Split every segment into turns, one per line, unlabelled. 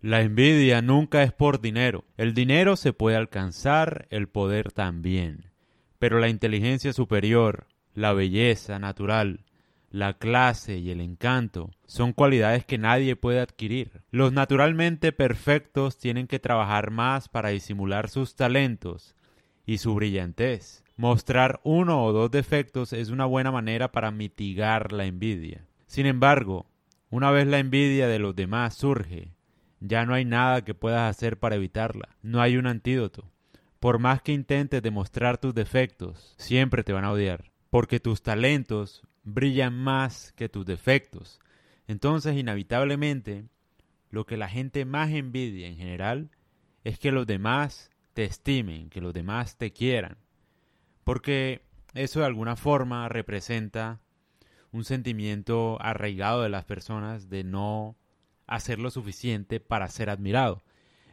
La envidia nunca es por dinero. El dinero se puede alcanzar, el poder también. Pero la inteligencia superior, la belleza natural, la clase y el encanto son cualidades que nadie puede adquirir. Los naturalmente perfectos tienen que trabajar más para disimular sus talentos y su brillantez. Mostrar uno o dos defectos es una buena manera para mitigar la envidia. Sin embargo, una vez la envidia de los demás surge, ya no hay nada que puedas hacer para evitarla. No hay un antídoto. Por más que intentes demostrar tus defectos, siempre te van a odiar. Porque tus talentos brillan más que tus defectos. Entonces, inevitablemente, lo que la gente más envidia en general es que los demás te estimen, que los demás te quieran. Porque eso de alguna forma representa un sentimiento arraigado de las personas de no hacer lo suficiente para ser admirado.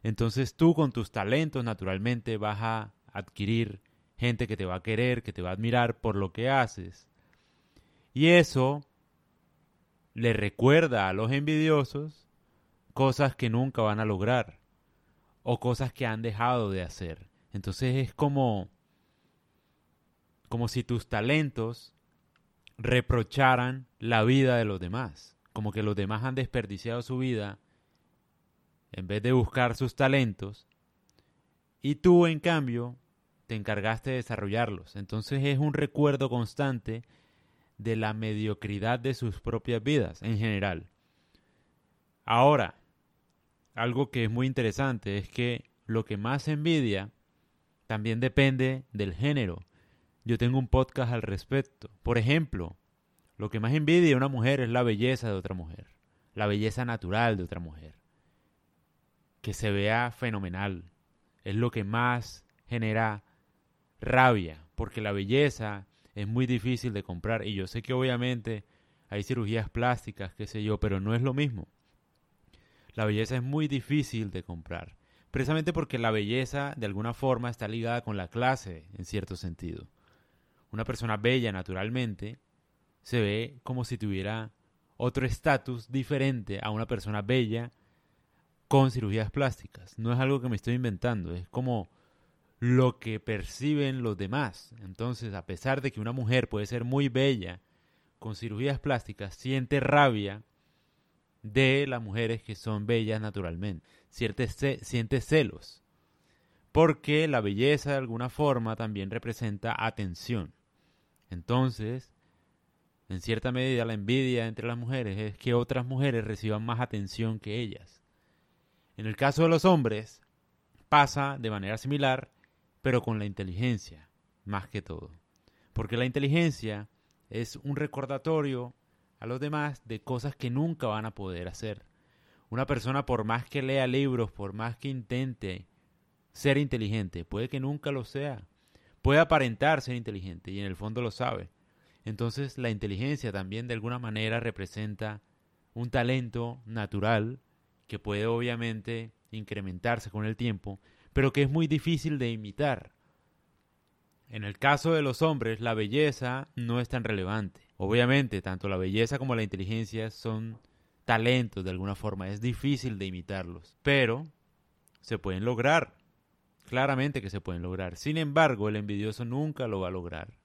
Entonces tú con tus talentos naturalmente vas a adquirir gente que te va a querer, que te va a admirar por lo que haces. Y eso le recuerda a los envidiosos cosas que nunca van a lograr o cosas que han dejado de hacer. Entonces es como como si tus talentos reprocharan la vida de los demás como que los demás han desperdiciado su vida en vez de buscar sus talentos y tú en cambio te encargaste de desarrollarlos. Entonces es un recuerdo constante de la mediocridad de sus propias vidas en general. Ahora, algo que es muy interesante es que lo que más envidia también depende del género. Yo tengo un podcast al respecto. Por ejemplo, lo que más envidia una mujer es la belleza de otra mujer, la belleza natural de otra mujer. Que se vea fenomenal. Es lo que más genera rabia, porque la belleza es muy difícil de comprar. Y yo sé que obviamente hay cirugías plásticas, qué sé yo, pero no es lo mismo. La belleza es muy difícil de comprar, precisamente porque la belleza de alguna forma está ligada con la clase, en cierto sentido. Una persona bella naturalmente se ve como si tuviera otro estatus diferente a una persona bella con cirugías plásticas. No es algo que me estoy inventando, es como lo que perciben los demás. Entonces, a pesar de que una mujer puede ser muy bella con cirugías plásticas, siente rabia de las mujeres que son bellas naturalmente. Siente, siente celos. Porque la belleza de alguna forma también representa atención. Entonces, en cierta medida la envidia entre las mujeres es que otras mujeres reciban más atención que ellas. En el caso de los hombres pasa de manera similar, pero con la inteligencia, más que todo. Porque la inteligencia es un recordatorio a los demás de cosas que nunca van a poder hacer. Una persona por más que lea libros, por más que intente ser inteligente, puede que nunca lo sea. Puede aparentar ser inteligente y en el fondo lo sabe. Entonces la inteligencia también de alguna manera representa un talento natural que puede obviamente incrementarse con el tiempo, pero que es muy difícil de imitar. En el caso de los hombres, la belleza no es tan relevante. Obviamente, tanto la belleza como la inteligencia son talentos de alguna forma, es difícil de imitarlos, pero se pueden lograr. Claramente que se pueden lograr. Sin embargo, el envidioso nunca lo va a lograr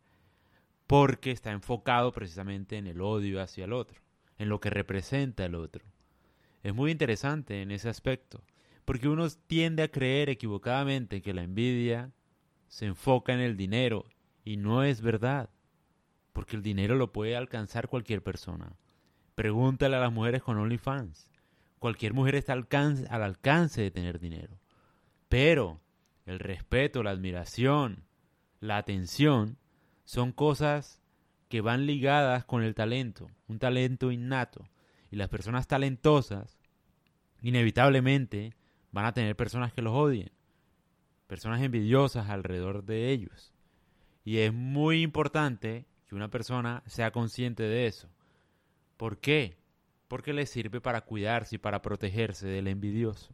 porque está enfocado precisamente en el odio hacia el otro, en lo que representa el otro. Es muy interesante en ese aspecto, porque uno tiende a creer equivocadamente que la envidia se enfoca en el dinero y no es verdad, porque el dinero lo puede alcanzar cualquier persona. Pregúntale a las mujeres con OnlyFans. Cualquier mujer está al alcance, al alcance de tener dinero. Pero el respeto, la admiración, la atención son cosas que van ligadas con el talento, un talento innato. Y las personas talentosas, inevitablemente, van a tener personas que los odien, personas envidiosas alrededor de ellos. Y es muy importante que una persona sea consciente de eso. ¿Por qué? Porque le sirve para cuidarse y para protegerse del envidioso.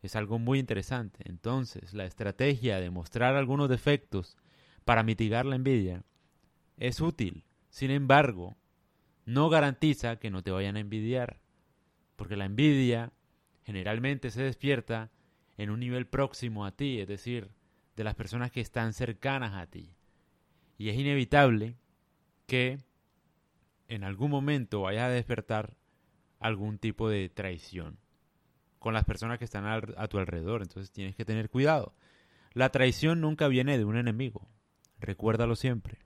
Es algo muy interesante. Entonces, la estrategia de mostrar algunos defectos para mitigar la envidia es útil. Sin embargo, no garantiza que no te vayan a envidiar, porque la envidia generalmente se despierta en un nivel próximo a ti, es decir, de las personas que están cercanas a ti. Y es inevitable que en algún momento vayas a despertar algún tipo de traición con las personas que están a tu alrededor. Entonces tienes que tener cuidado. La traición nunca viene de un enemigo. Recuérdalo siempre.